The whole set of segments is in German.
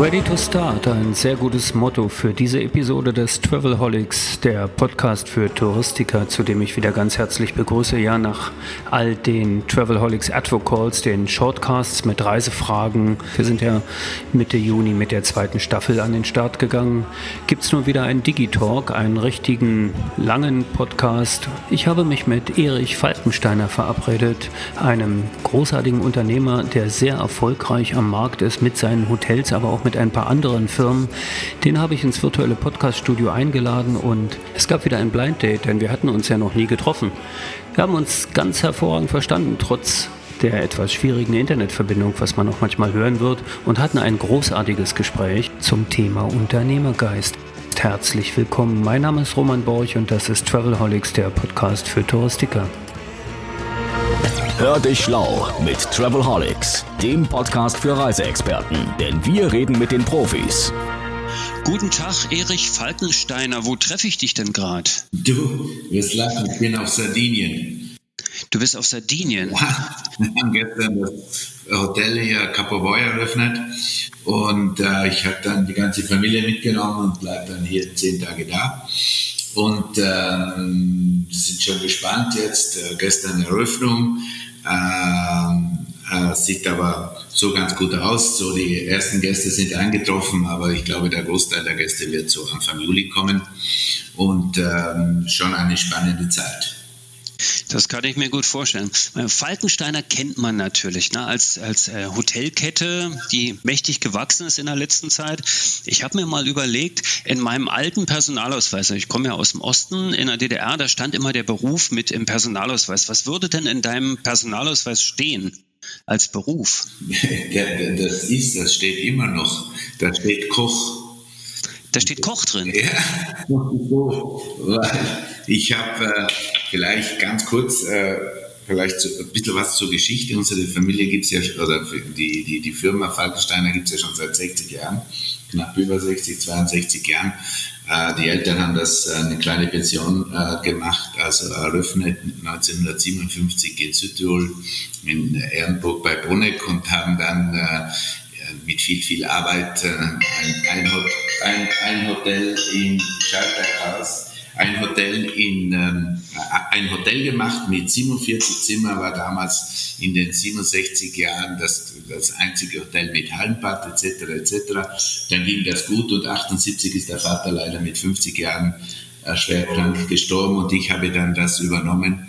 Ready to Start, ein sehr gutes Motto für diese Episode des Travelholics, der Podcast für Touristiker, zu dem ich wieder ganz herzlich begrüße. Ja, nach all den Travelholics Advocals, den Shortcasts mit Reisefragen, wir sind ja Mitte Juni mit der zweiten Staffel an den Start gegangen, gibt es nun wieder einen Digitalk, einen richtigen langen Podcast. Ich habe mich mit Erich Falkensteiner verabredet, einem großartigen Unternehmer, der sehr erfolgreich am Markt ist mit seinen Hotels, aber auch mit mit ein paar anderen Firmen. Den habe ich ins virtuelle Podcaststudio eingeladen und es gab wieder ein Blind Date, denn wir hatten uns ja noch nie getroffen. Wir haben uns ganz hervorragend verstanden, trotz der etwas schwierigen Internetverbindung, was man auch manchmal hören wird, und hatten ein großartiges Gespräch zum Thema Unternehmergeist. Herzlich willkommen. Mein Name ist Roman Borch und das ist Travelholics, der Podcast für Touristiker. Hör dich schlau mit Travelholics, dem Podcast für Reiseexperten, denn wir reden mit den Profis. Guten Tag, Erich Falkensteiner. Wo treffe ich dich denn gerade? Du wirst lachen, ich bin auf Sardinien. Du bist auf Sardinien? Ja, wir haben gestern das Hotel hier Capovoy eröffnet und äh, ich habe dann die ganze Familie mitgenommen und bleibe dann hier zehn Tage da und ähm, sind schon gespannt jetzt. Äh, gestern Eröffnung. Ähm, äh, sieht aber so ganz gut aus. So die ersten Gäste sind eingetroffen, aber ich glaube, der Großteil der Gäste wird so Anfang Juli kommen und ähm, schon eine spannende Zeit. Das kann ich mir gut vorstellen. Äh, Falkensteiner kennt man natürlich ne, als, als äh, Hotelkette, die mächtig gewachsen ist in der letzten Zeit. Ich habe mir mal überlegt, in meinem alten Personalausweis, ich komme ja aus dem Osten, in der DDR, da stand immer der Beruf mit im Personalausweis. Was würde denn in deinem Personalausweis stehen? als Beruf? das ist, das steht immer noch. Da steht Koch. Da steht Koch drin. Ja, ich habe äh, vielleicht ganz kurz, äh, vielleicht so ein bisschen was zur Geschichte. Unsere Familie gibt es ja, oder die, die, die Firma Falkensteiner gibt es ja schon seit 60 Jahren, knapp über 60, 62 Jahren. Äh, die Eltern haben das äh, eine kleine Pension äh, gemacht, also eröffnet 1957 in Südtirol in Ehrenburg bei Bruneck und haben dann äh, mit viel, viel Arbeit ein, ein, ein, ein Hotel in Schalterhaus ein Hotel in ähm, ein Hotel gemacht mit 47 Zimmer war damals in den 67 Jahren das, das einzige Hotel mit Hallenbad etc. etc. Dann ging das gut und 78 ist der Vater leider mit 50 Jahren schwer krank gestorben und ich habe dann das übernommen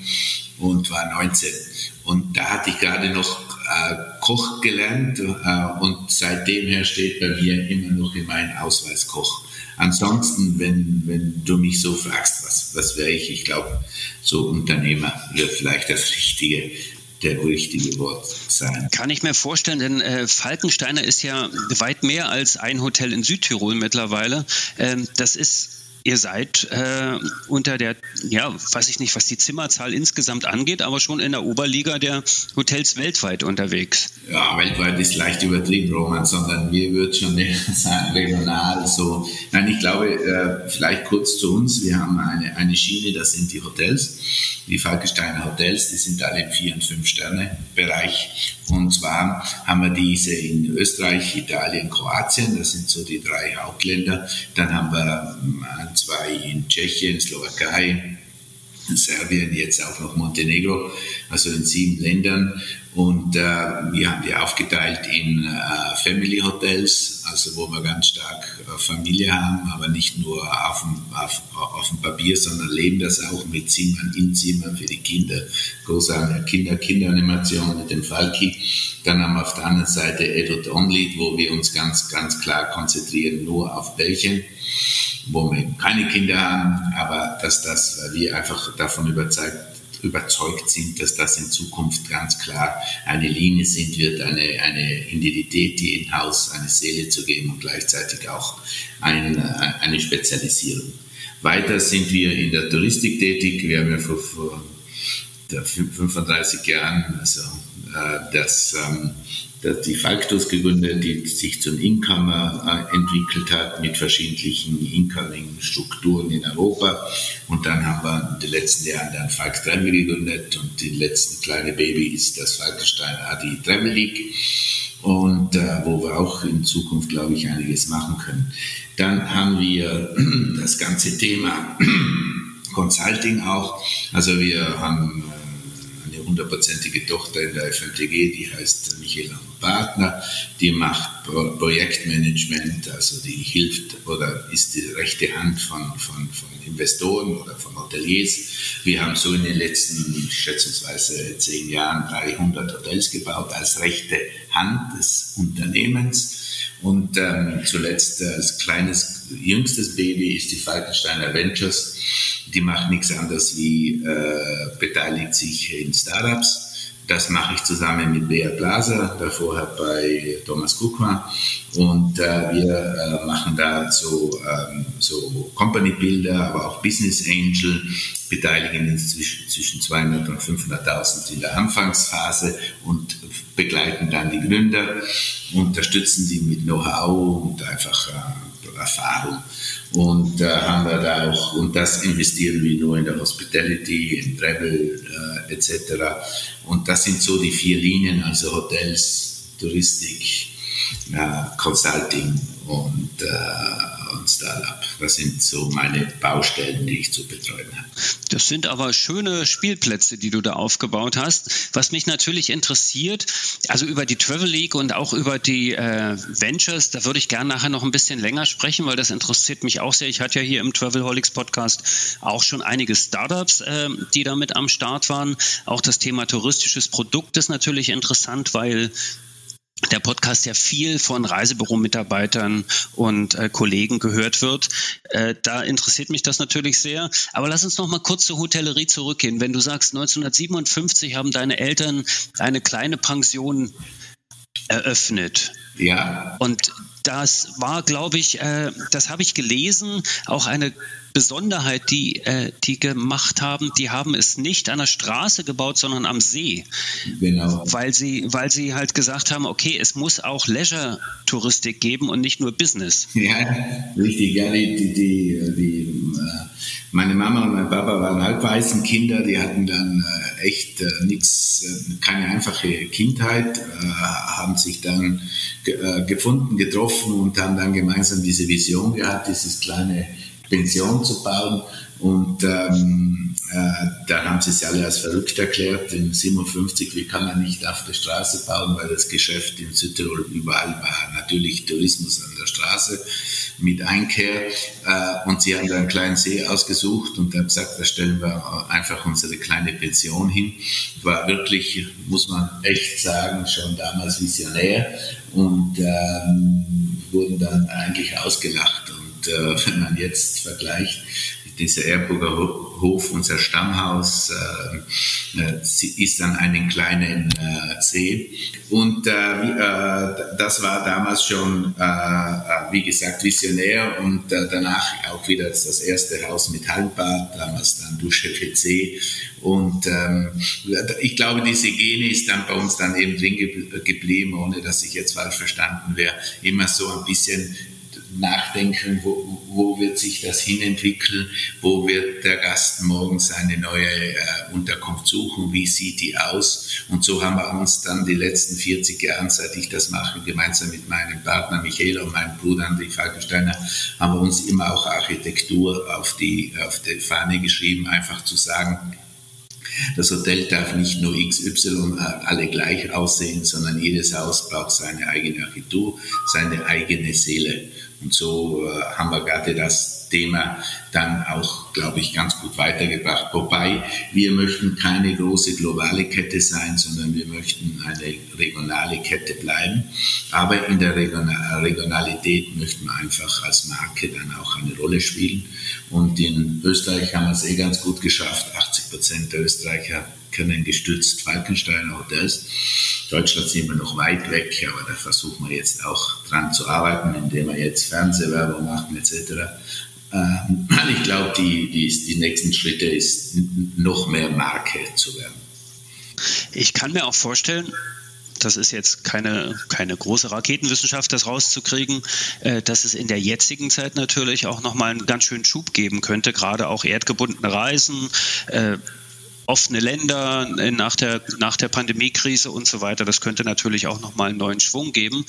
und war 19 und da hatte ich gerade noch äh, Koch gelernt äh, und seitdem her steht bei mir immer noch in meinem Ausweis Koch. Ansonsten, wenn, wenn du mich so fragst, was, was wäre ich? Ich glaube, so Unternehmer wird vielleicht das Richtige der richtige Wort sein. Kann ich mir vorstellen, denn äh, Falkensteiner ist ja weit mehr als ein Hotel in Südtirol mittlerweile. Ähm, das ist Ihr seid äh, unter der, ja, weiß ich nicht, was die Zimmerzahl insgesamt angeht, aber schon in der Oberliga der Hotels weltweit unterwegs. Ja, weltweit ist leicht übertrieben, Roman, sondern wir würden schon sagen, regional so. Nein, glaube, äh, vielleicht kurz zu uns. Wir haben eine, eine Schiene, das sind die Hotels, die Falkensteiner Hotels, die sind alle im 4- und 5-Sterne-Bereich. Und zwar haben wir diese in Österreich, Italien, Kroatien, das sind so die drei Hauptländer. Dann haben wir äh, zwei in Tschechien, Slowakei, Serbien, jetzt auch noch Montenegro, also in sieben Ländern. Und äh, wir haben die aufgeteilt in äh, Family Hotels, also wo wir ganz stark äh, Familie haben, aber nicht nur auf dem, auf, auf dem Papier, sondern leben das auch mit Zimmern, in Zimmern für die Kinder. Großartige Kinder, Kinderanimation mit dem Falki. Dann haben wir auf der anderen Seite Edward Only, wo wir uns ganz, ganz klar konzentrieren, nur auf Bällchen wo wir keine Kinder haben, aber dass das, weil wir einfach davon überzeugt, überzeugt sind, dass das in Zukunft ganz klar eine Linie sind wird, eine, eine Identität, die in Haus eine Seele zu geben und gleichzeitig auch ein, eine Spezialisierung. Weiter sind wir in der Touristik tätig. Wir haben ja vor, vor 35 Jahren also, äh, das ähm, die Falktos gegründet, die sich zum Income äh, entwickelt hat mit verschiedenen Incoming-Strukturen in Europa. Und dann haben wir in den letzten Jahren dann Falk Travel gegründet und die letzte kleine Baby ist das Falkenstein AD Travel League. und äh, wo wir auch in Zukunft, glaube ich, einiges machen können. Dann haben wir das ganze Thema Consulting auch. Also wir haben äh, hundertprozentige Tochter in der FMTG, die heißt Michaela Partner, die macht Pro Projektmanagement, also die hilft oder ist die rechte Hand von, von, von Investoren oder von Hoteliers. Wir haben so in den letzten schätzungsweise zehn Jahren 300 Hotels gebaut als rechte Hand des Unternehmens. Und ähm, zuletzt äh, als kleines, jüngstes Baby ist die Falkensteiner Ventures. Die macht nichts anderes wie äh, beteiligt sich in Startups das mache ich zusammen mit Bea Blaser, da vorher bei Thomas Kukma. Und äh, wir äh, machen da so, ähm, so Company-Bilder, aber auch Business Angel, beteiligen uns zwischen, zwischen 200 und 500.000 in der Anfangsphase und begleiten dann die Gründer, unterstützen sie mit Know-how und einfach äh, Erfahrung. Und äh, haben wir da auch, und das investieren wir nur in der Hospitality, in Travel äh, etc. Und das sind so die vier Linien, also Hotels, Touristik, äh, Consulting und, äh, und Startup. Das sind so meine Baustellen, die ich zu betreuen habe. Das sind aber schöne Spielplätze, die du da aufgebaut hast. Was mich natürlich interessiert, also über die Travel League und auch über die äh, Ventures, da würde ich gerne nachher noch ein bisschen länger sprechen, weil das interessiert mich auch sehr. Ich hatte ja hier im Travelholics Podcast auch schon einige Startups, äh, die damit am Start waren. Auch das Thema touristisches Produkt ist natürlich interessant, weil der Podcast ja viel von Reisebüro-Mitarbeitern und äh, Kollegen gehört wird. Äh, da interessiert mich das natürlich sehr. Aber lass uns noch mal kurz zur Hotellerie zurückgehen. Wenn du sagst, 1957 haben deine Eltern eine kleine Pension eröffnet. Ja. Und das war, glaube ich, äh, das habe ich gelesen, auch eine Besonderheit, die äh, die gemacht haben. Die haben es nicht an der Straße gebaut, sondern am See. Genau. Weil sie, weil sie halt gesagt haben, okay, es muss auch Leisure-Touristik geben und nicht nur Business. Ja, richtig. Ja, die, die, die, die meine Mama und mein Papa waren halbweißen Kinder, die hatten dann äh, echt äh, nichts, äh, keine einfache Kindheit, haben sich dann ge gefunden, getroffen und haben dann gemeinsam diese Vision gehabt, dieses kleine Pension zu bauen. Und ähm, äh, dann haben sie es alle als verrückt erklärt. In 57, wie kann man nicht auf der Straße bauen, weil das Geschäft in Südtirol überall war. Natürlich Tourismus an der Straße mit Einkehr. Äh, und sie haben da einen kleinen See ausgesucht und haben gesagt, da stellen wir einfach unsere kleine Pension hin. War wirklich, muss man echt sagen, schon damals visionär und ähm, wurden dann eigentlich ausgelacht und äh, wenn man jetzt vergleicht, dieser Erburger Hof, unser Stammhaus, äh, äh ist an einem kleinen äh, See. Und äh, äh, das war damals schon, äh, wie gesagt, visionär und danach auch wieder das erste Haus mit Hallenbad, damals dann Dusche WC. Und ähm, ich glaube, diese Gene ist dann bei uns dann eben drin geblieben, ohne dass ich jetzt falsch verstanden wäre, immer so ein bisschen nachdenken, wo, wo wird sich das hinentwickeln, wo wird der Gast morgen seine neue äh, Unterkunft suchen, wie sieht die aus. Und so haben wir uns dann die letzten 40 Jahre, seit ich das mache, gemeinsam mit meinem Partner Michael und meinem Bruder André Falkensteiner, haben wir uns immer auch Architektur auf die, auf die Fahne geschrieben, einfach zu sagen, das Hotel darf nicht nur XY alle gleich aussehen, sondern jedes Haus braucht seine eigene Architektur, seine eigene Seele. Und so äh, haben wir gerade das Thema dann auch, glaube ich, ganz gut weitergebracht. Wobei wir möchten keine große globale Kette sein, sondern wir möchten eine regionale Kette bleiben. Aber in der Regionalität möchten wir einfach als Marke dann auch eine Rolle spielen. Und in Österreich haben wir es eh ganz gut geschafft. 80 Prozent der Österreicher können gestützt Falkensteiner Hotels. Deutschland sind wir noch weit weg, aber da versuchen wir jetzt auch dran zu arbeiten, indem wir jetzt Fernsehwerbung machen etc. Ähm, ich glaube, die, die, die nächsten Schritte ist noch mehr Marke zu werden. Ich kann mir auch vorstellen, das ist jetzt keine, keine große Raketenwissenschaft, das rauszukriegen, äh, dass es in der jetzigen Zeit natürlich auch nochmal einen ganz schönen Schub geben könnte, gerade auch erdgebundene Reisen, äh, offene Länder nach der, nach der Pandemiekrise und so weiter. Das könnte natürlich auch nochmal einen neuen Schwung geben.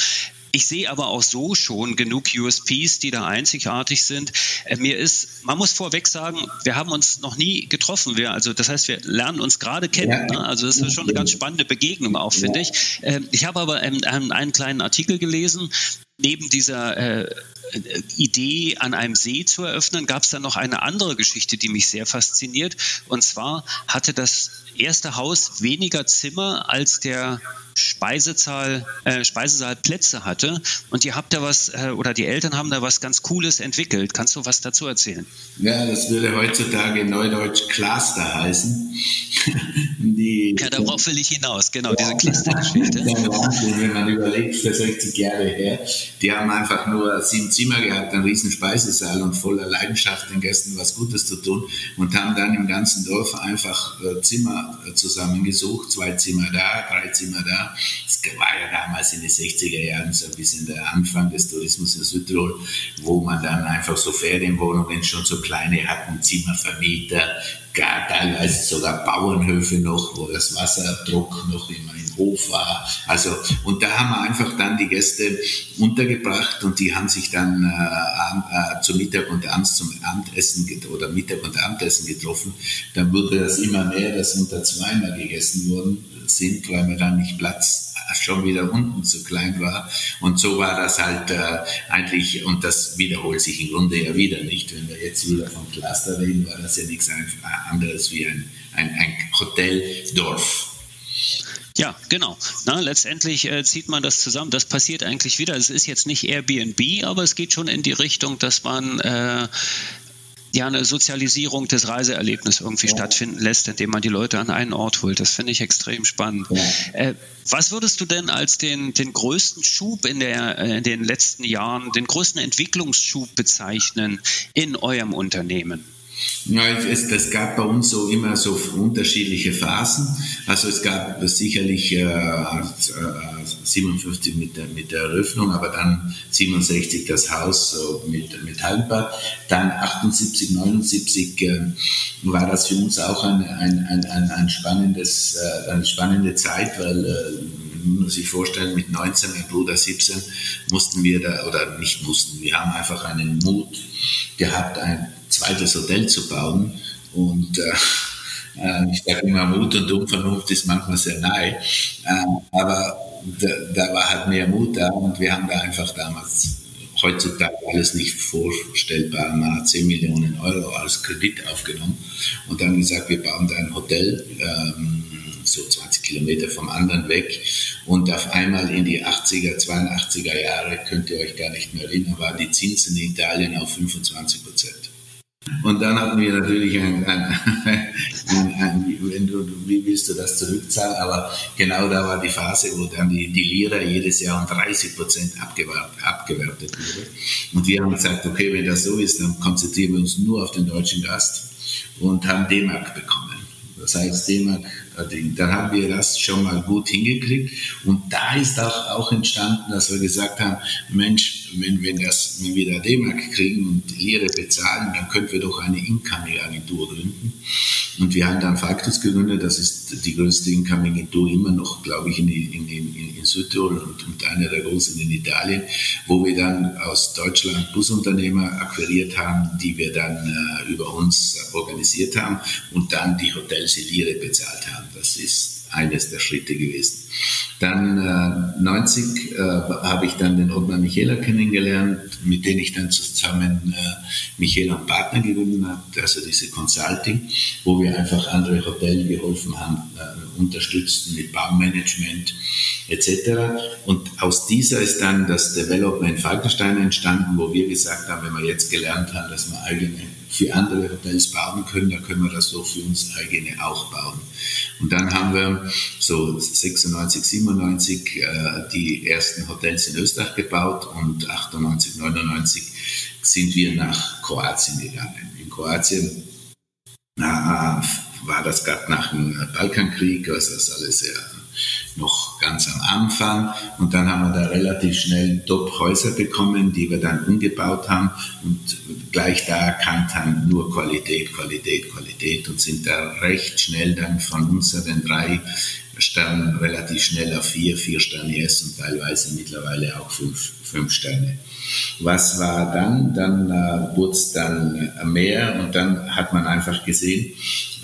Ich sehe aber auch so schon genug USPs, die da einzigartig sind. Äh, mir ist, man muss vorweg sagen, wir haben uns noch nie getroffen. Wir, also das heißt, wir lernen uns gerade kennen. Ne? Also das ist schon eine ganz spannende Begegnung auch, finde ich. Ähm, ich habe aber einen, einen kleinen Artikel gelesen, neben dieser äh, Idee, an einem See zu eröffnen, gab es dann noch eine andere Geschichte, die mich sehr fasziniert. Und zwar hatte das erste Haus weniger Zimmer als der Speisezahl, äh, Speisesaal Plätze hatte. Und ihr habt da was, äh, oder die Eltern haben da was ganz Cooles entwickelt. Kannst du was dazu erzählen? Ja, das würde heutzutage neudeutsch Cluster heißen. die, ja, darauf will ich hinaus, genau, ja, diese Clustergeschichte. Wenn man überlegt, für 60 Jahre her, die haben einfach nur sieben Zimmer gehabt, einen riesen Speisesaal und voller Leidenschaft den Gästen was Gutes zu tun und haben dann im ganzen Dorf einfach äh, Zimmer äh, zusammengesucht, zwei Zimmer da, drei Zimmer da damals in den 60er Jahren so ein bisschen der Anfang des Tourismus in Südtirol, wo man dann einfach so Ferienwohnungen schon so kleine hatten, Zimmervermieter, gar teilweise sogar Bauernhöfe noch, wo das Wasserdruck noch immer im Hof war. Also, und da haben wir einfach dann die Gäste untergebracht und die haben sich dann äh, äh, zum Mittag und abends zum Abendessen oder Mittag und Abendessen getroffen. Dann wurde das immer mehr, dass unter zweimal gegessen worden sind, weil wir dann nicht Platz schon wieder unten zu klein war. Und so war das halt äh, eigentlich, und das wiederholt sich im Grunde ja wieder nicht. Wenn wir jetzt wieder vom Cluster reden, war das ja nichts anderes wie ein, ein, ein Hoteldorf. Ja, genau. Na, letztendlich äh, zieht man das zusammen. Das passiert eigentlich wieder. Es ist jetzt nicht Airbnb, aber es geht schon in die Richtung, dass man äh, ja eine Sozialisierung des Reiseerlebnisses irgendwie ja. stattfinden lässt, indem man die Leute an einen Ort holt. Das finde ich extrem spannend. Ja. Äh, was würdest du denn als den, den größten Schub in, der, äh, in den letzten Jahren, den größten Entwicklungsschub bezeichnen in eurem Unternehmen? Ja, es, es gab bei uns so immer so unterschiedliche Phasen. Also es gab sicherlich äh, 57 mit der, mit der Eröffnung, aber dann 67 das Haus so mit, mit Hallenbad. Dann 78, 79 äh, war das für uns auch ein, ein, ein, ein spannendes, äh, eine spannende Zeit, weil äh, man muss sich vorstellen, mit 19, mein Bruder 17, mussten wir da, oder nicht mussten, wir haben einfach einen Mut gehabt, ein zweites Hotel zu bauen. Und äh, äh ich sage immer, Mut und Unvernunft ist manchmal sehr nahe. Äh, aber da, da, war halt mehr Mut da und wir haben da einfach damals heutzutage alles nicht vorstellbar. Hat 10 Millionen Euro als Kredit aufgenommen und dann gesagt, wir bauen da ein Hotel. Ähm, so 20 Kilometer vom anderen weg. Und auf einmal in die 80er, 82er Jahre, könnt ihr euch gar nicht mehr erinnern, waren die Zinsen in Italien auf 25 Prozent. Und dann hatten wir natürlich ein, ein, ein, ein, wenn du, wie willst du das zurückzahlen? Aber genau da war die Phase, wo dann die, die Lira jedes Jahr um 30 Prozent abgewertet wurde. Und wir haben gesagt, okay, wenn das so ist, dann konzentrieren wir uns nur auf den deutschen Gast und haben D-Mark bekommen. Das heißt, D-Mark dann haben wir das schon mal gut hingekriegt. Und da ist auch, auch entstanden, dass wir gesagt haben, Mensch, wenn, wenn, das, wenn wir da D-Mark kriegen und Lehre bezahlen, dann könnten wir doch eine Incoming-Agentur gründen. Und wir haben dann Faktus gegründet, das ist die größte Incoming-Agentur immer noch, glaube ich, in, in, in, in Südtirol und, und einer der großen in Italien, wo wir dann aus Deutschland Busunternehmer akquiriert haben, die wir dann äh, über uns organisiert haben und dann die Hotels in Lire bezahlt haben. Das ist eines der Schritte gewesen. Dann äh, 90 äh, habe ich dann den Ottmar Michela kennengelernt, mit dem ich dann zusammen äh, Michela und Partner gegründet habe, also diese Consulting, wo wir einfach andere Hotels geholfen haben, äh, unterstützten mit Baumanagement etc. Und aus dieser ist dann das Development Falkenstein entstanden, wo wir gesagt haben, wenn wir jetzt gelernt haben, dass wir eigene für andere Hotels bauen können, dann können wir das so für uns eigene auch bauen. Und dann haben wir so 96, 97 äh, die ersten Hotels in Österreich gebaut und 98, 99 sind wir nach Kroatien gegangen. In Kroatien äh, war das gerade nach dem Balkankrieg, also das alles sehr noch ganz am Anfang. Und dann haben wir da relativ schnell Top-Häuser bekommen, die wir dann umgebaut haben und gleich da erkannt haben, nur Qualität, Qualität, Qualität und sind da recht schnell dann von unseren drei Sternen relativ schnell auf vier, vier Sterne jetzt und teilweise mittlerweile auch fünf, fünf Sterne. Was war dann? Dann äh, wurde es dann mehr und dann hat man einfach gesehen,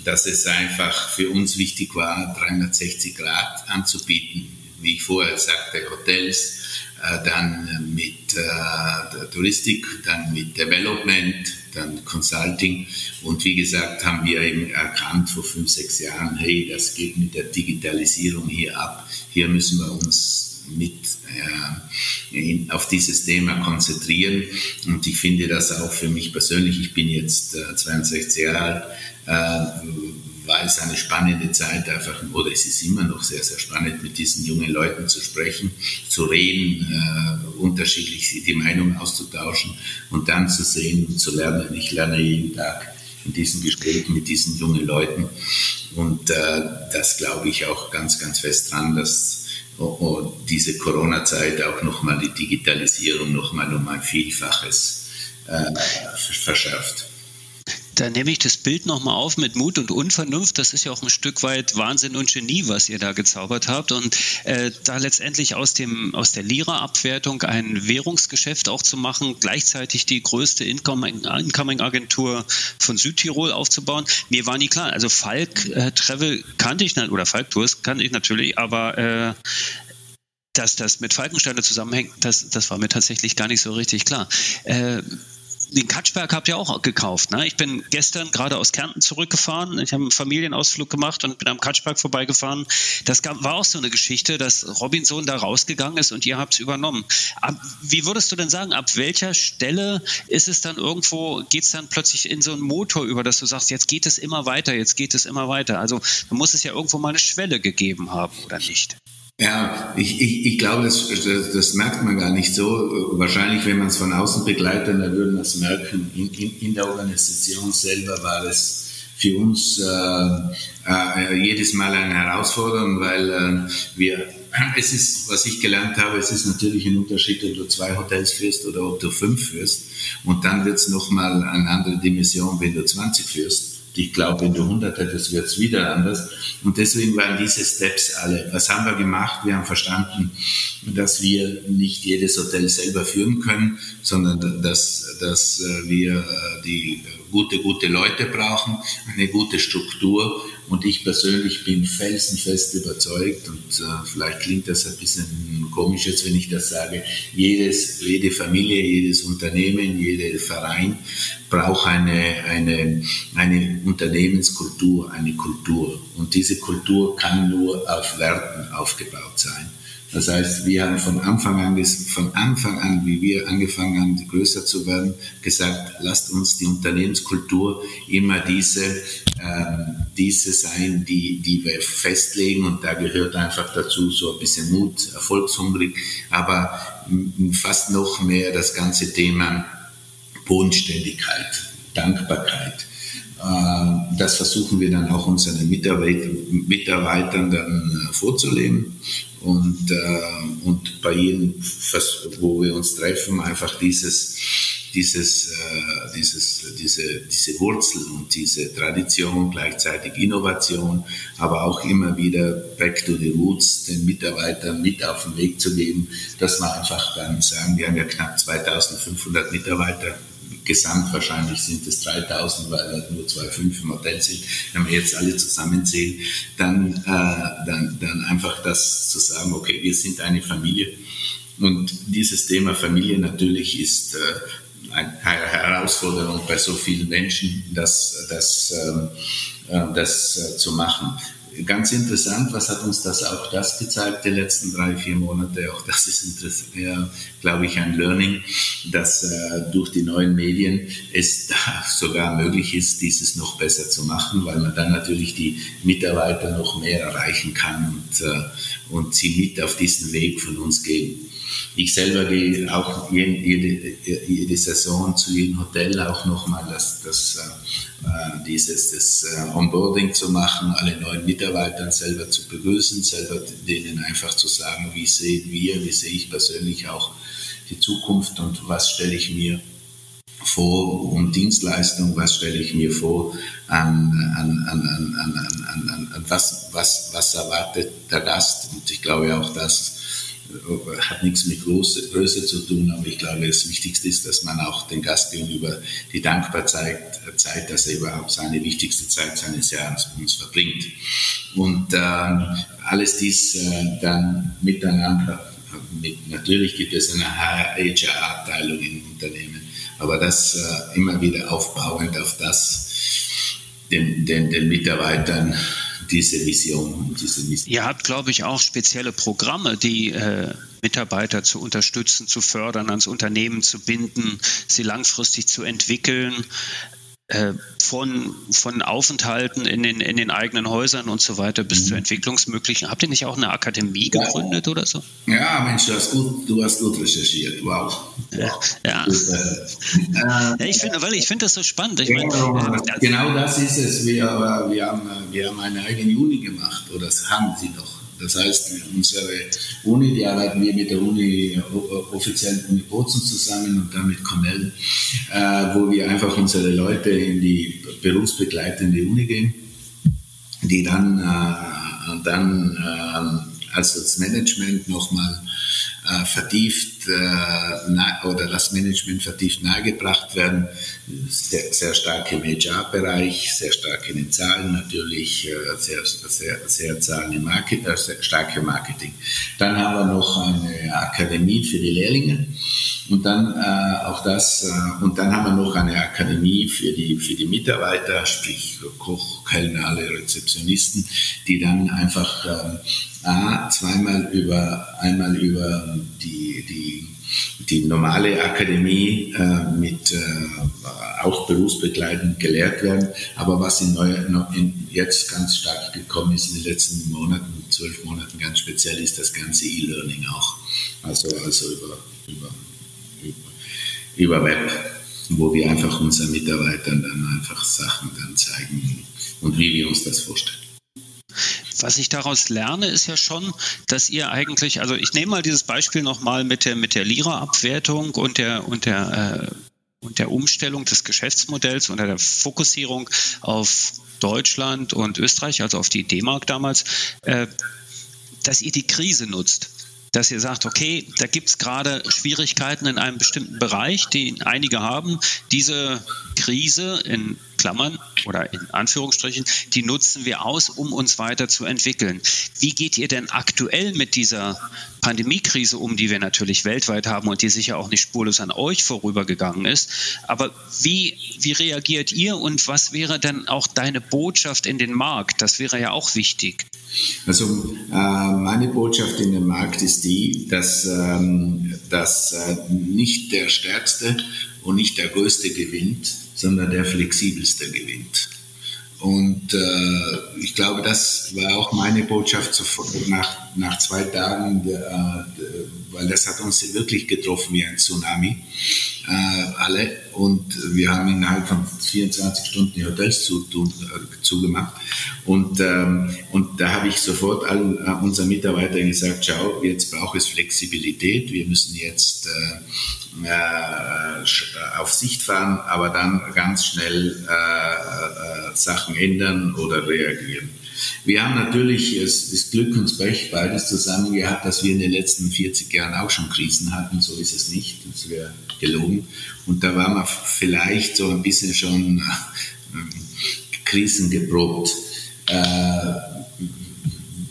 dass es einfach für uns wichtig war, 360 Grad anzubieten. Wie ich vorher sagte, Hotels, äh, dann mit äh, Touristik, dann mit Development, dann Consulting. Und wie gesagt, haben wir eben erkannt vor fünf, sechs Jahren, hey, das geht mit der Digitalisierung hier ab. Hier müssen wir uns mit äh, in, auf dieses Thema konzentrieren. Und ich finde das auch für mich persönlich, ich bin jetzt äh, 62 Jahre alt, äh, war es eine spannende Zeit einfach, oder es ist immer noch sehr, sehr spannend, mit diesen jungen Leuten zu sprechen, zu reden, äh, unterschiedlich die Meinung auszutauschen und dann zu sehen und zu lernen. Ich lerne jeden Tag in diesen Gesprächen mit diesen jungen Leuten und äh, das glaube ich auch ganz, ganz fest dran, dass oh, oh, diese Corona-Zeit auch nochmal die Digitalisierung nochmal um ein Vielfaches äh, verschärft. Da nehme ich das Bild nochmal auf mit Mut und Unvernunft. Das ist ja auch ein Stück weit Wahnsinn und Genie, was ihr da gezaubert habt. Und äh, da letztendlich aus, dem, aus der Lira-Abwertung ein Währungsgeschäft auch zu machen, gleichzeitig die größte Incoming-Agentur von Südtirol aufzubauen. Mir war nie klar. Also Falk äh, Travel kannte ich, oder Falk Tours kannte ich natürlich, aber äh, dass das mit Falkensteine zusammenhängt, das, das war mir tatsächlich gar nicht so richtig klar. Äh, den Katschberg habt ihr auch gekauft. Ne? Ich bin gestern gerade aus Kärnten zurückgefahren. Ich habe einen Familienausflug gemacht und bin am Katschberg vorbeigefahren. Das gab, war auch so eine Geschichte, dass Robinson da rausgegangen ist und ihr habt es übernommen. Ab, wie würdest du denn sagen, ab welcher Stelle ist es dann irgendwo, geht es dann plötzlich in so einen Motor über, dass du sagst, jetzt geht es immer weiter, jetzt geht es immer weiter. Also da muss es ja irgendwo mal eine Schwelle gegeben haben, oder nicht? Ja, ich, ich, ich glaube, das, das, das merkt man gar nicht so. Wahrscheinlich, wenn man es von außen begleitet, dann würde man es merken. In, in, in der Organisation selber war es für uns äh, äh, jedes Mal eine Herausforderung, weil äh, wir, es ist, was ich gelernt habe, es ist natürlich ein Unterschied, ob du zwei Hotels führst oder ob du fünf führst. Und dann wird es nochmal eine andere Dimension, wenn du 20 führst. Ich glaube, wenn du 100 hättest, wird es wieder anders. Und deswegen waren diese Steps alle. Was haben wir gemacht? Wir haben verstanden, dass wir nicht jedes Hotel selber führen können, sondern dass, dass äh, wir äh, die gute, gute Leute brauchen, eine gute Struktur. Und ich persönlich bin felsenfest überzeugt, und äh, vielleicht klingt das ein bisschen komisch jetzt, wenn ich das sage, jedes, jede Familie, jedes Unternehmen, jeder Verein braucht eine, eine, eine Unternehmenskultur, eine Kultur. Und diese Kultur kann nur auf Werten aufgebaut sein. Das heißt, wir haben von Anfang an, von Anfang an, wie wir angefangen haben, größer zu werden, gesagt, lasst uns die Unternehmenskultur immer diese, diese sein, die, die wir festlegen. Und da gehört einfach dazu so ein bisschen Mut, erfolgshungrig, aber fast noch mehr das ganze Thema Bodenständigkeit, Dankbarkeit. Äh, das versuchen wir dann auch unseren Mitarbeitern dann äh, vorzuleben und, äh, und bei jedem, wo wir uns treffen, einfach dieses, dieses, äh, dieses, diese, diese Wurzel und diese Tradition, gleichzeitig Innovation, aber auch immer wieder back to the roots den Mitarbeitern mit auf den Weg zu geben, dass wir einfach dann sagen, wir haben ja knapp 2500 Mitarbeiter Gesamt wahrscheinlich sind es 3000, weil halt nur zwei fünf im Hotel sind. Wenn wir jetzt alle zusammenzählen, dann, äh, dann, dann einfach das zu sagen, okay, wir sind eine Familie. Und dieses Thema Familie natürlich ist äh, eine Herausforderung bei so vielen Menschen, das, das, ähm, äh, das äh, zu machen ganz interessant, was hat uns das auch das gezeigt, die letzten drei, vier Monate. Auch das ist, ja, glaube ich, ein Learning, dass äh, durch die neuen Medien es sogar möglich ist, dieses noch besser zu machen, weil man dann natürlich die Mitarbeiter noch mehr erreichen kann und, und sie mit auf diesen Weg von uns gehen. Ich selber gehe auch jede, jede Saison zu jedem Hotel auch nochmal das, das, äh, dieses das äh, Onboarding zu machen, alle neuen Mitarbeitern selber zu begrüßen, selber denen einfach zu sagen, wie sehen wir, wie sehe ich persönlich auch die Zukunft und was stelle ich mir vor um Dienstleistung, was stelle ich mir vor an, an, an, an, was, was, was erwartet der Gast. Und ich glaube auch, das hat nichts mit Größe, Größe zu tun, aber ich glaube, das Wichtigste ist, dass man auch den Gast gegenüber die Dankbarkeit zeigt, dass er überhaupt seine wichtigste Zeit seines Jahres mit uns verbringt. Und äh, alles dies äh, dann miteinander, mit, natürlich gibt es eine HR-Abteilung im Unternehmen, aber das äh, immer wieder aufbauend auf das, den, den, den Mitarbeitern diese Vision. Diese Mission. Ihr habt, glaube ich, auch spezielle Programme, die äh, Mitarbeiter zu unterstützen, zu fördern, ans Unternehmen zu binden, sie langfristig zu entwickeln. Äh, von, von Aufenthalten in den, in den eigenen Häusern und so weiter bis mhm. zu Entwicklungsmöglichen. Habt ihr nicht auch eine Akademie gegründet ja. oder so? Ja, Mensch, du hast gut, du hast gut recherchiert. Wow. Ja, ja. ja ich finde, weil ich finde das so spannend. Ich meine, äh, genau das ist es. Wir, wir, haben, wir haben eine eigene Uni gemacht, oder das haben sie noch. Das heißt, unsere Uni, die arbeiten wir mit der Uni, offiziellen Uni Bozen zusammen und dann mit Cornell, äh, wo wir einfach unsere Leute in die berufsbegleitende Uni gehen, die dann, äh, dann äh, also das Management nochmal äh, vertieft äh, oder das Management vertieft nahegebracht werden. Sehr, sehr stark im HR-Bereich, sehr stark in den Zahlen natürlich, äh, sehr, sehr, sehr Zahlen im Market, äh, sehr stark im Marketing. Dann haben wir noch eine Akademie für die Lehrlinge und dann äh, auch das äh, und dann haben wir noch eine Akademie für die für die Mitarbeiter, sprich Koch, Kellner, alle Rezeptionisten, die dann einfach äh, A, zweimal über, einmal über die, die, die normale Akademie äh, mit äh, auch berufsbegleitend gelehrt werden. Aber was in, neu, in jetzt ganz stark gekommen ist in den letzten Monaten, zwölf Monaten ganz speziell, ist das ganze E-Learning auch. Also, also über, über, über, über Web, wo wir einfach unseren Mitarbeitern dann einfach Sachen dann zeigen und wie wir uns das vorstellen. Was ich daraus lerne, ist ja schon, dass ihr eigentlich, also ich nehme mal dieses Beispiel nochmal mit der, mit der Lira-Abwertung und der, und der, äh, und der Umstellung des Geschäftsmodells und der Fokussierung auf Deutschland und Österreich, also auf die D-Mark damals, äh, dass ihr die Krise nutzt dass ihr sagt, okay, da gibt es gerade Schwierigkeiten in einem bestimmten Bereich, die einige haben. Diese Krise in Klammern oder in Anführungsstrichen, die nutzen wir aus, um uns weiterzuentwickeln. Wie geht ihr denn aktuell mit dieser Pandemiekrise um, die wir natürlich weltweit haben und die sicher auch nicht spurlos an euch vorübergegangen ist? Aber wie, wie reagiert ihr und was wäre denn auch deine Botschaft in den Markt? Das wäre ja auch wichtig. Also äh, meine Botschaft in den Markt ist die, dass, ähm, dass äh, nicht der Stärkste und nicht der Größte gewinnt, sondern der flexibelste gewinnt. Und äh, ich glaube, das war auch meine Botschaft nach, nach zwei Tagen, äh, weil das hat uns wirklich getroffen wie ein Tsunami, äh, alle. Und wir haben innerhalb von 24 Stunden die Hotels äh, zugemacht. Und, ähm, und da habe ich sofort all äh, unseren Mitarbeitern gesagt, schau, jetzt braucht es Flexibilität. Wir müssen jetzt äh, äh, auf Sicht fahren, aber dann ganz schnell äh, äh, Sachen ändern oder reagieren. Wir haben natürlich das, das Glück und das Pech beides zusammen gehabt, dass wir in den letzten 40 Jahren auch schon Krisen hatten. So ist es nicht. Das wäre gelogen. Und da waren wir vielleicht so ein bisschen schon äh, Krisen geprobt. Äh, äh,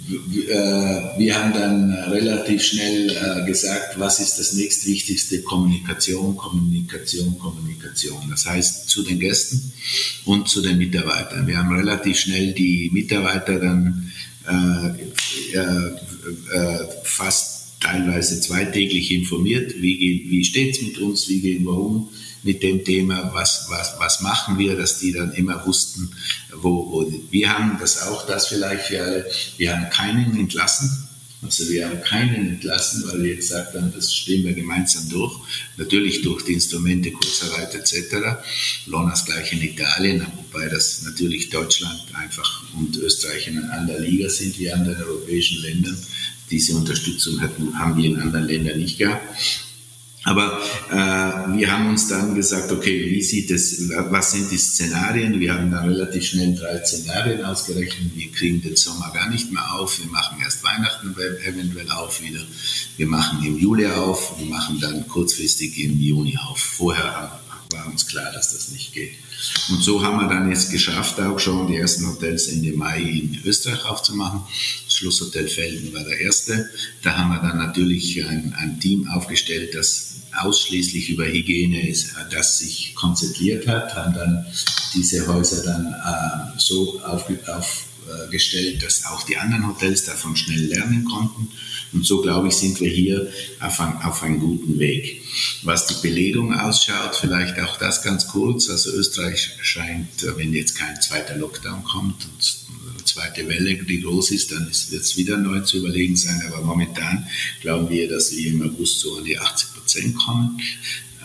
wir haben dann relativ schnell äh, gesagt, was ist das nächstwichtigste? Kommunikation, Kommunikation, Kommunikation. Das heißt zu den Gästen und zu den Mitarbeitern. Wir haben relativ schnell die Mitarbeiter dann äh, äh, fast teilweise zweitäglich informiert, wie, wie steht es mit uns, wie gehen wir um mit dem Thema, was, was, was machen wir, dass die dann immer wussten, wo, wo wir haben das auch, das vielleicht für alle, wir haben keinen entlassen. Also wir haben keinen entlassen, weil wir gesagt haben, das stehen wir gemeinsam durch. Natürlich durch die Instrumente Kurzarbeit etc. Lohn gleich in Italien, wobei das natürlich Deutschland einfach und Österreich in einer anderen Liga sind wie anderen europäischen Ländern. Diese Unterstützung hatten, haben wir in anderen Ländern nicht gehabt. Aber äh, wir haben uns dann gesagt, okay, wie sieht es, was sind die Szenarien? Wir haben dann relativ schnell drei Szenarien ausgerechnet. Wir kriegen den Sommer gar nicht mehr auf. Wir machen erst Weihnachten eventuell auf wieder. Wir machen im Juli auf. Wir machen dann kurzfristig im Juni auf. Vorher war uns klar, dass das nicht geht. Und so haben wir dann jetzt geschafft, auch schon die ersten Hotels Ende Mai in Österreich aufzumachen. Das Schlusshotel Felden war der erste. Da haben wir dann natürlich ein, ein Team aufgestellt, das ausschließlich über Hygiene äh, das sich konzentriert hat, haben dann diese Häuser dann äh, so aufgestellt, dass auch die anderen Hotels davon schnell lernen konnten. Und so, glaube ich, sind wir hier auf, ein, auf einem guten Weg. Was die Belegung ausschaut, vielleicht auch das ganz kurz. Also Österreich scheint, wenn jetzt kein zweiter Lockdown kommt und zweite Welle, die groß ist, dann wird es wieder neu zu überlegen sein. Aber momentan glauben wir, dass wir im August so an die 80 Kommen.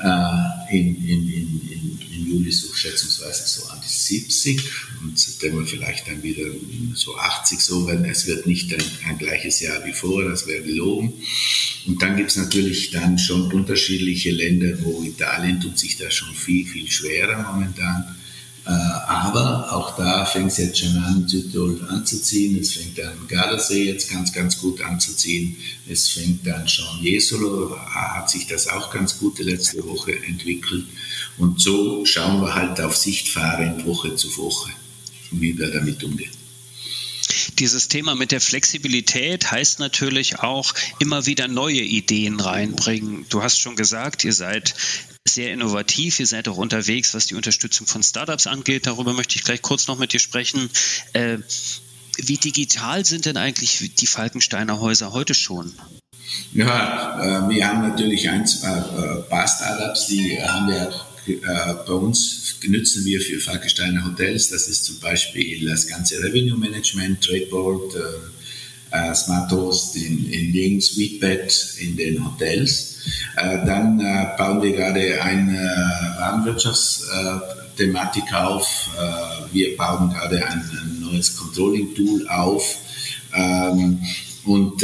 Äh, in, in, in, in, Juli so schätzungsweise so an die 70 und September vielleicht dann wieder so 80 so, wenn es wird nicht ein, ein gleiches Jahr wie vorher, das wäre gelogen. Und dann gibt es natürlich dann schon unterschiedliche Länder, wo Italien tut sich da schon viel, viel schwerer momentan. Äh, aber auch da fängt es jetzt schon an, Südtirol anzuziehen. Es fängt an, Gardasee jetzt ganz, ganz gut anzuziehen. Es fängt dann schon Jesolo, hat sich das auch ganz gut letzte Woche entwickelt. Und so schauen wir halt auf Sicht fahrend Woche zu Woche, wie wir damit umgehen. Dieses Thema mit der Flexibilität heißt natürlich auch immer wieder neue Ideen reinbringen. Du hast schon gesagt, ihr seid sehr innovativ. Ihr seid auch unterwegs, was die Unterstützung von Startups angeht. Darüber möchte ich gleich kurz noch mit dir sprechen. Äh, wie digital sind denn eigentlich die Falkensteiner Häuser heute schon? Ja, äh, wir haben natürlich ein äh, paar Startups, die haben wir äh, bei uns nutzen wir für Falkensteiner Hotels. Das ist zum Beispiel das ganze Revenue Management, Tradeboard, äh, Smart Host in, in den Suitebed in den Hotels. Äh, dann äh, bauen wir gerade eine äh, Warenwirtschaftsthematik auf. wir bauen gerade ein, ein neues Controlling-Tool auf. Ähm, und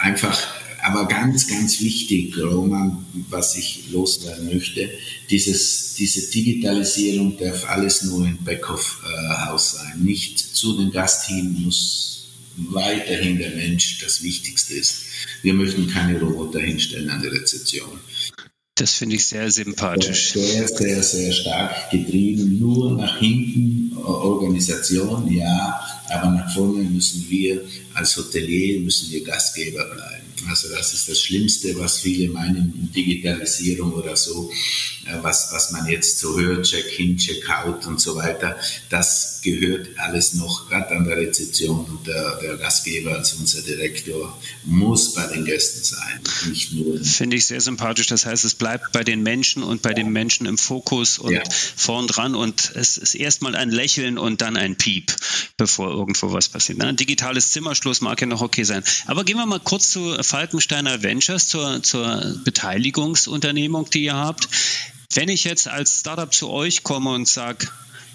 einfach aber ganz, ganz wichtig, Roman, was ich loswerden möchte, dieses, diese Digitalisierung darf alles nur im Backhof-Haus sein. Nicht zu den Gast hin muss weiterhin der Mensch das Wichtigste ist. Wir möchten keine Roboter hinstellen an der Rezeption. Das finde ich sehr sympathisch. Sehr, sehr, sehr stark getrieben. Nur nach hinten Organisation, ja, aber nach vorne müssen wir als Hotelier, müssen wir Gastgeber bleiben. Also das ist das Schlimmste, was viele meinen, Digitalisierung oder so, äh, was, was man jetzt so hört, Check-in, Check-out und so weiter. Das gehört alles noch gerade an der Rezeption und der, der Gastgeber als unser Direktor muss bei den Gästen sein, nicht nur. Finde ich sehr sympathisch. Das heißt, es bleibt bei den Menschen und bei den Menschen im Fokus und ja. vorn dran und es ist erstmal ein Lächeln und dann ein Piep, bevor irgendwo was passiert. Ein digitales Zimmerschluss mag ja noch okay sein. Aber gehen wir mal kurz zu Falkensteiner Ventures, zur, zur Beteiligungsunternehmung, die ihr habt. Wenn ich jetzt als Startup zu euch komme und sage,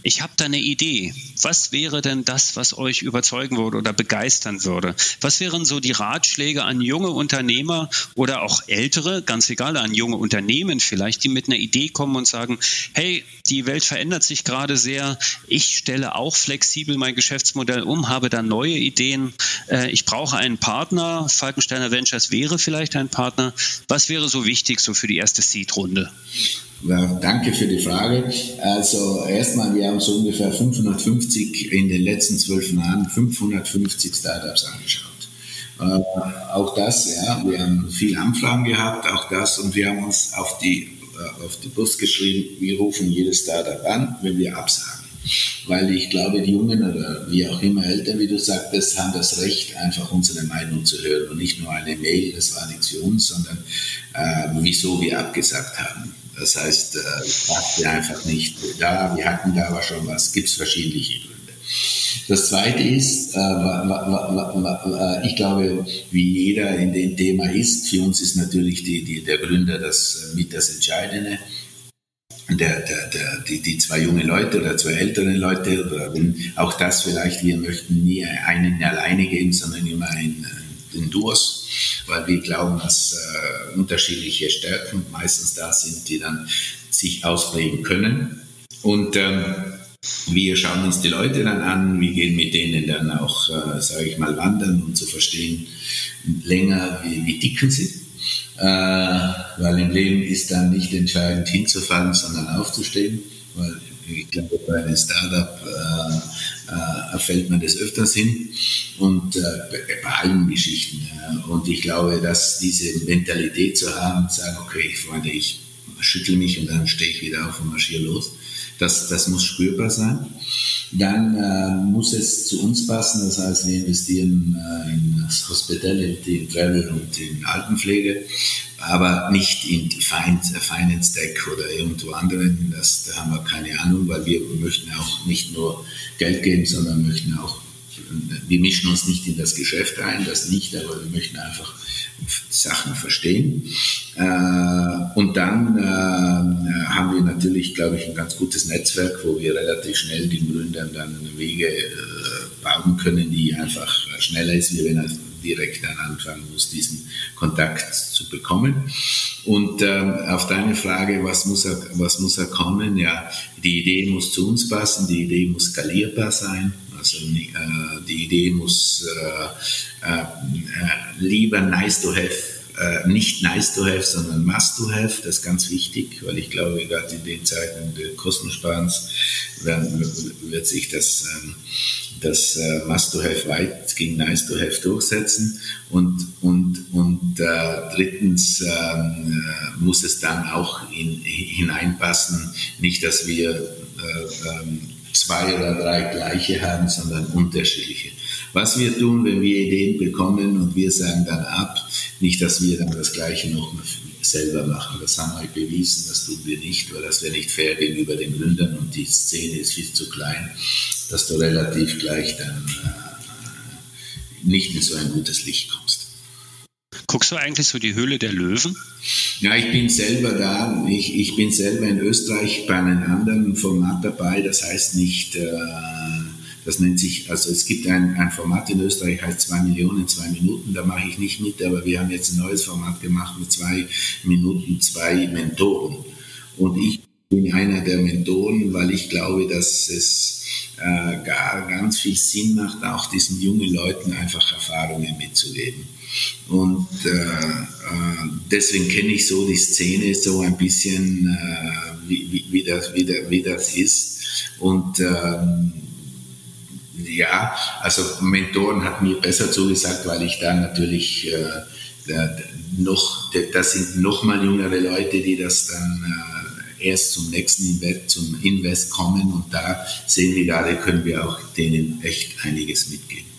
ich habe da eine Idee. Was wäre denn das, was euch überzeugen würde oder begeistern würde? Was wären so die Ratschläge an junge Unternehmer oder auch ältere, ganz egal, an junge Unternehmen vielleicht, die mit einer Idee kommen und sagen, hey, die Welt verändert sich gerade sehr, ich stelle auch flexibel mein Geschäftsmodell um, habe da neue Ideen, äh, ich brauche einen Partner, Falkensteiner Ventures wäre vielleicht ein Partner. Was wäre so wichtig so für die erste Seed-Runde? Ja, danke für die Frage. Also erstmal, wir haben so ungefähr 550 in den letzten zwölf Jahren 550 Startups angeschaut. Äh, auch das, ja, wir haben viel Anfragen gehabt, auch das, und wir haben uns auf die, äh, auf die Bus geschrieben, wir rufen jedes Startup an, wenn wir absagen. Weil ich glaube, die Jungen oder wie auch immer Eltern, wie du sagtest, haben das Recht, einfach unsere Meinung zu hören und nicht nur eine Mail, das war nichts für uns, sondern äh, wieso wir abgesagt haben. Das heißt, äh, passte einfach nicht da. Wir hatten da aber schon was, gibt es verschiedene Gründe. Das Zweite ist, äh, ich glaube, wie jeder in dem Thema ist, für uns ist natürlich die, die, der Gründer das mit das Entscheidende. Der, der, der, die, die zwei junge Leute oder zwei ältere Leute, oder auch das vielleicht, wir möchten nie einen alleine geben, sondern immer einen, den Duos, weil wir glauben, dass äh, unterschiedliche Stärken meistens da sind, die dann sich ausprägen können. Und ähm, wir schauen uns die Leute dann an, wir gehen mit denen dann auch, äh, sage ich mal, wandern, um zu verstehen länger, wie, wie dicken sie. Äh, weil im Leben ist dann nicht entscheidend hinzufallen, sondern aufzustehen. Weil ich glaube, bei einem Startup äh, fällt man des Öfters hin und äh, bei allen Geschichten. und ich glaube, dass diese Mentalität zu haben, zu sagen, okay, Freunde, ich schüttel mich und dann stehe ich wieder auf und marschiere los das, das muss spürbar sein. Dann äh, muss es zu uns passen, das heißt, wir investieren äh, in Hospitality, in Travel und in Altenpflege, aber nicht in Finance Tech oder irgendwo anderen. Das, da haben wir keine Ahnung, weil wir möchten auch nicht nur Geld geben, sondern möchten auch, wir mischen uns nicht in das Geschäft ein, das nicht, aber wir möchten einfach Sachen verstehen. Äh, und dann äh, haben wir natürlich, glaube ich, ein ganz gutes Netzwerk, wo wir relativ schnell den Gründern dann Wege äh, bauen können, die einfach schneller ist, wie wenn direkt anfangen muss, diesen Kontakt zu bekommen. Und ähm, auf deine Frage, was muss, er, was muss er kommen? Ja, die Idee muss zu uns passen, die Idee muss skalierbar sein. Also äh, die Idee muss äh, äh, lieber nice to have äh, nicht nice to have, sondern must to have. Das ist ganz wichtig, weil ich glaube, gerade in den Zeiten des Kostensparens wird sich das, ähm, das äh, must to have weit gegen nice to have durchsetzen. Und, und, und äh, drittens ähm, äh, muss es dann auch in, hineinpassen, nicht, dass wir äh, ähm, zwei oder drei gleiche haben, sondern unterschiedliche. Was wir tun, wenn wir Ideen bekommen und wir sagen dann ab, nicht, dass wir dann das Gleiche noch selber machen. Das haben wir bewiesen, das tun wir nicht, weil das wäre nicht fair gegenüber den Gründern und die Szene ist viel zu klein, dass du relativ gleich dann äh, nicht in so ein gutes Licht kommst. Guckst du eigentlich so die Höhle der Löwen? Ja, ich bin selber da. Ich, ich bin selber in Österreich bei einem anderen Format dabei. Das heißt nicht, äh, das nennt sich, also es gibt ein, ein Format in Österreich, heißt zwei Millionen, zwei Minuten. Da mache ich nicht mit, aber wir haben jetzt ein neues Format gemacht mit zwei Minuten, zwei Mentoren. Und ich bin einer der Mentoren, weil ich glaube, dass es äh, gar ganz viel Sinn macht, auch diesen jungen Leuten einfach Erfahrungen mitzugeben. Und äh, äh, deswegen kenne ich so die Szene so ein bisschen, äh, wie, wie, wie, das, wie, der, wie das ist. Und ähm, ja, also Mentoren hat mir besser zugesagt, weil ich da natürlich äh, noch, das sind noch mal jüngere Leute, die das dann äh, erst zum nächsten Invest, zum Invest kommen und da sehen wir gerade, können wir auch denen echt einiges mitgeben.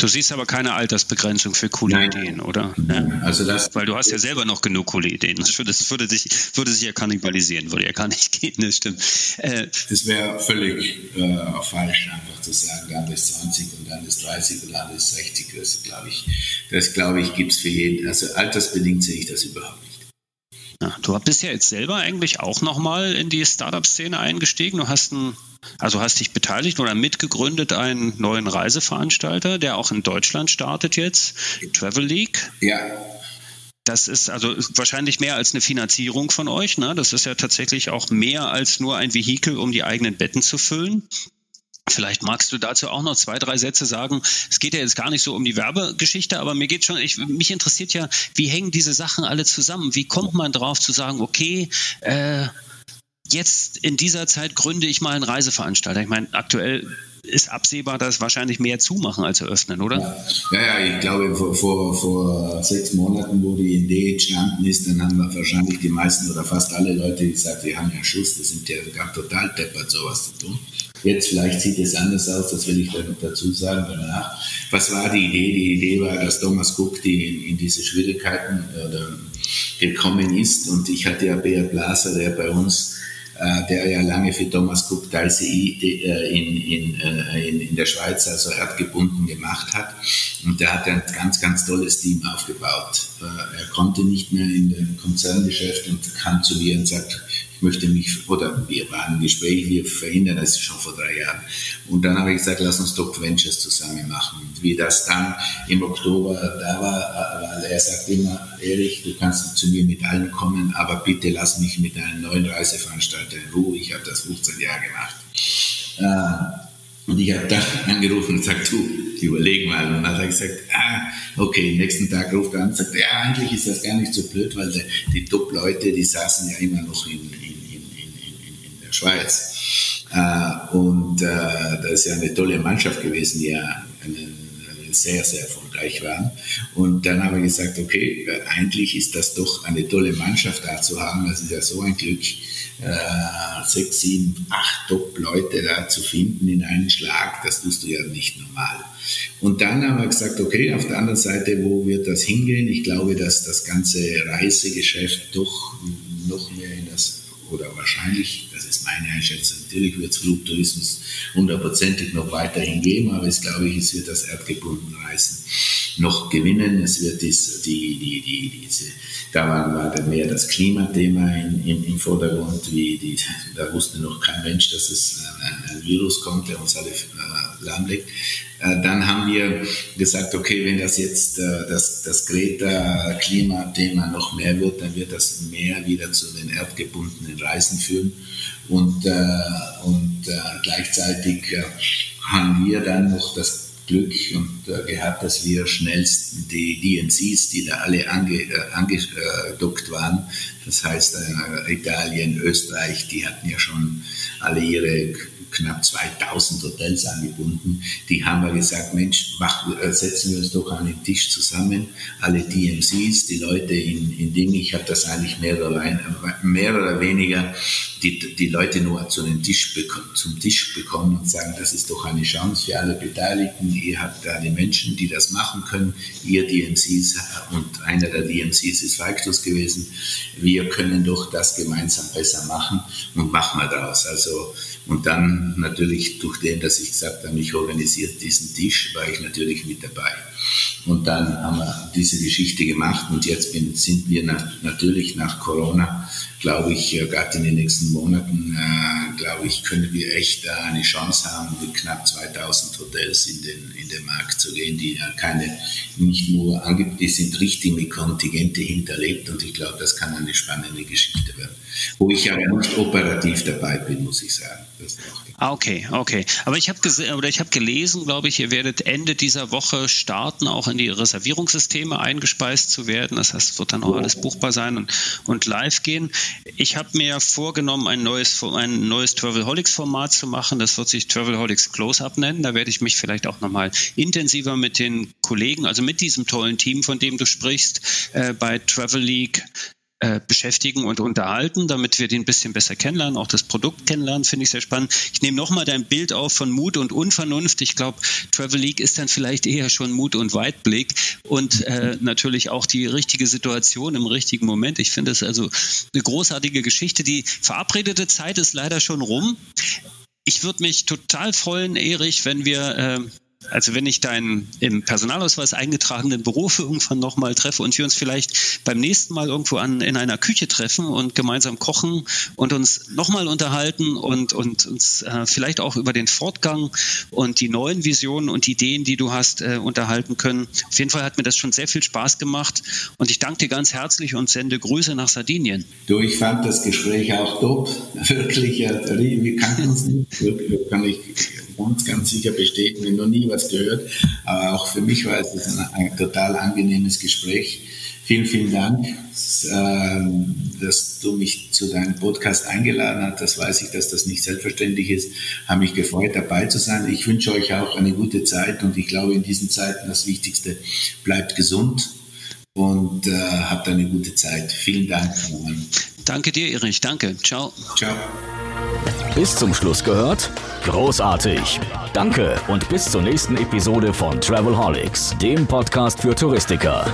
Du siehst aber keine Altersbegrenzung für coole Nein. Ideen, oder? Ja. Also das, Weil du hast ja selber noch genug coole Ideen. Das würde, das würde, sich, würde sich ja kannibalisieren, würde ja gar nicht gehen, das stimmt. Äh, das wäre völlig äh, falsch, einfach zu sagen, dann ist 20 und dann ist 30 und dann ist 60. Das glaube ich, das glaube ich, gibt es für jeden. Also altersbedingt sehe ich das überhaupt nicht. Ja, du bist ja jetzt selber eigentlich auch nochmal in die Startup-Szene eingestiegen. Du hast ein also hast dich beteiligt oder mitgegründet einen neuen Reiseveranstalter, der auch in Deutschland startet jetzt, Travel League. Ja. Das ist also wahrscheinlich mehr als eine Finanzierung von euch. Ne? Das ist ja tatsächlich auch mehr als nur ein Vehikel, um die eigenen Betten zu füllen. Vielleicht magst du dazu auch noch zwei, drei Sätze sagen. Es geht ja jetzt gar nicht so um die Werbegeschichte, aber mir geht schon, ich, mich interessiert ja, wie hängen diese Sachen alle zusammen? Wie kommt man drauf zu sagen, okay, äh, jetzt in dieser Zeit gründe ich mal einen Reiseveranstalter. Ich meine, aktuell ist absehbar, dass wahrscheinlich mehr zumachen als eröffnen, oder? Ja, ja, ich glaube, vor, vor, vor sechs Monaten, wo die Idee entstanden ist, dann haben wir wahrscheinlich die meisten oder fast alle Leute gesagt, wir haben ja Schuss, das sind ja total deppert, sowas zu tun. Jetzt vielleicht sieht es anders aus, das will ich dann dazu sagen danach. Was war die Idee? Die Idee war, dass Thomas Cook die in, in diese Schwierigkeiten oder gekommen ist und ich hatte ja Beat Blaser, der bei uns äh, der ja lange für Thomas Cook TCI äh, in, äh, in, in der Schweiz also erdgebunden gemacht hat. Und der hat ein ganz, ganz tolles Team aufgebaut. Er konnte nicht mehr in dem Konzerngeschäft und kam zu mir und sagt, möchte mich, oder wir waren im Gespräch, wir verhindern das schon vor drei Jahren. Und dann habe ich gesagt, lass uns Doc Ventures zusammen machen. Und wie das dann im Oktober da war, weil er sagt immer, Erich, du kannst zu mir mit allen kommen, aber bitte lass mich mit einem neuen Reiseveranstalter in Ruhe. Ich habe das 15 Jahre gemacht. Äh, und ich habe dann angerufen und gesagt, du, überleg mal. Und dann hat er gesagt, ah, okay, nächsten Tag ruft er an und sagt, ja, eigentlich ist das gar nicht so blöd, weil die, Top-Leute, die saßen ja immer noch in der Schweiz. Äh, und äh, das ist ja eine tolle Mannschaft gewesen, die ja sehr, sehr erfolgreich waren. Und dann habe ich gesagt, okay, eigentlich ist das doch eine tolle Mannschaft da zu haben. Das ist ja so ein Glück, äh, sechs, sieben, acht Top-Leute da zu finden in einen Schlag. Das tust du ja nicht normal. Und dann haben wir gesagt, okay, auf der anderen Seite, wo wird das hingehen? Ich glaube, dass das ganze Reisegeschäft doch noch mehr in das oder wahrscheinlich, das ist meine Einschätzung, natürlich wird es Flugtourismus hundertprozentig noch weiterhin geben, aber es glaube ich, es wird das erdgebundene Reisen noch gewinnen. Es wird dies, die, die, die, diese, da war, war mehr das Klimathema in, im, im Vordergrund, wie die, da wusste noch kein Mensch, dass es ein, ein Virus kommt, der uns alle äh, lahmlegt. Äh, dann haben wir gesagt, okay, wenn das jetzt äh, das, das Greta-Klimathema noch mehr wird, dann wird das mehr wieder zu den erdgebundenen Reisen führen. Und, äh, und gleichzeitig haben wir dann noch das Glück und äh, gehabt, dass wir schnellst die DNCs, die da alle ange, äh, angedockt waren, das heißt äh, Italien, Österreich, die hatten ja schon alle ihre knapp 2000 Hotels angebunden. Die haben wir gesagt, Mensch, mach, äh, setzen wir uns doch an den Tisch zusammen, alle DMCs, die Leute in, in Dingen, ich habe das eigentlich mehr oder, mehr oder weniger die, die Leute nur zu den Tisch, zum Tisch bekommen und sagen, das ist doch eine Chance für alle Beteiligten. Ihr habt da die Menschen, die das machen können. Ihr DMCs und einer der DMCs ist Falktus gewesen. Wir können doch das gemeinsam besser machen und machen wir daraus. Also, und dann natürlich durch den, dass ich gesagt habe, ich organisiere diesen Tisch, war ich natürlich mit dabei. Und dann haben wir diese Geschichte gemacht und jetzt sind wir nach, natürlich nach Corona, glaube ich, äh, gerade in den nächsten Monaten, äh, glaube ich, können wir echt eine Chance haben, mit knapp 2000 Hotels in den, in den Markt zu gehen, die ja keine, nicht nur angibt, die sind richtig mit Kontingente hinterlegt und ich glaube, das kann eine spannende Geschichte werden. Wo ich aber nicht operativ dabei bin, muss ich sagen. Ah, okay, okay. Aber ich habe oder ich habe gelesen, glaube ich, ihr werdet Ende dieser Woche starten, auch in die Reservierungssysteme eingespeist zu werden. Das heißt, es wird dann auch alles buchbar sein und, und live gehen. Ich habe mir vorgenommen, ein neues, ein neues Travelholics-Format zu machen. Das wird sich Travelholics Close-Up nennen. Da werde ich mich vielleicht auch nochmal intensiver mit den Kollegen, also mit diesem tollen Team, von dem du sprichst, äh, bei Travel League äh, beschäftigen und unterhalten, damit wir den ein bisschen besser kennenlernen, auch das Produkt kennenlernen, finde ich sehr spannend. Ich nehme nochmal dein Bild auf von Mut und Unvernunft. Ich glaube, Travel League ist dann vielleicht eher schon Mut und Weitblick und äh, natürlich auch die richtige Situation im richtigen Moment. Ich finde es also eine großartige Geschichte. Die verabredete Zeit ist leider schon rum. Ich würde mich total freuen, Erich, wenn wir äh, also wenn ich deinen im Personalausweis eingetragenen Beruf irgendwann nochmal treffe und wir uns vielleicht beim nächsten Mal irgendwo an, in einer Küche treffen und gemeinsam kochen und uns nochmal unterhalten und, und uns äh, vielleicht auch über den Fortgang und die neuen Visionen und Ideen, die du hast, äh, unterhalten können. Auf jeden Fall hat mir das schon sehr viel Spaß gemacht und ich danke dir ganz herzlich und sende Grüße nach Sardinien. Du, ich fand das Gespräch auch top. Wirklich, wir kannten uns nicht. Kann ich ganz, ganz sicher bestätigen, noch nie was gehört. Aber auch für mich war es ein, ein total angenehmes Gespräch. Vielen, vielen Dank, ähm, dass du mich zu deinem Podcast eingeladen hast. Das weiß ich, dass das nicht selbstverständlich ist. Habe mich gefreut, dabei zu sein. Ich wünsche euch auch eine gute Zeit und ich glaube, in diesen Zeiten das Wichtigste, bleibt gesund und äh, habt eine gute Zeit. Vielen Dank. Danke dir, Erich. Danke. Ciao. Ciao. Bis zum Schluss gehört? Großartig. Danke und bis zur nächsten Episode von Travelholics, dem Podcast für Touristiker.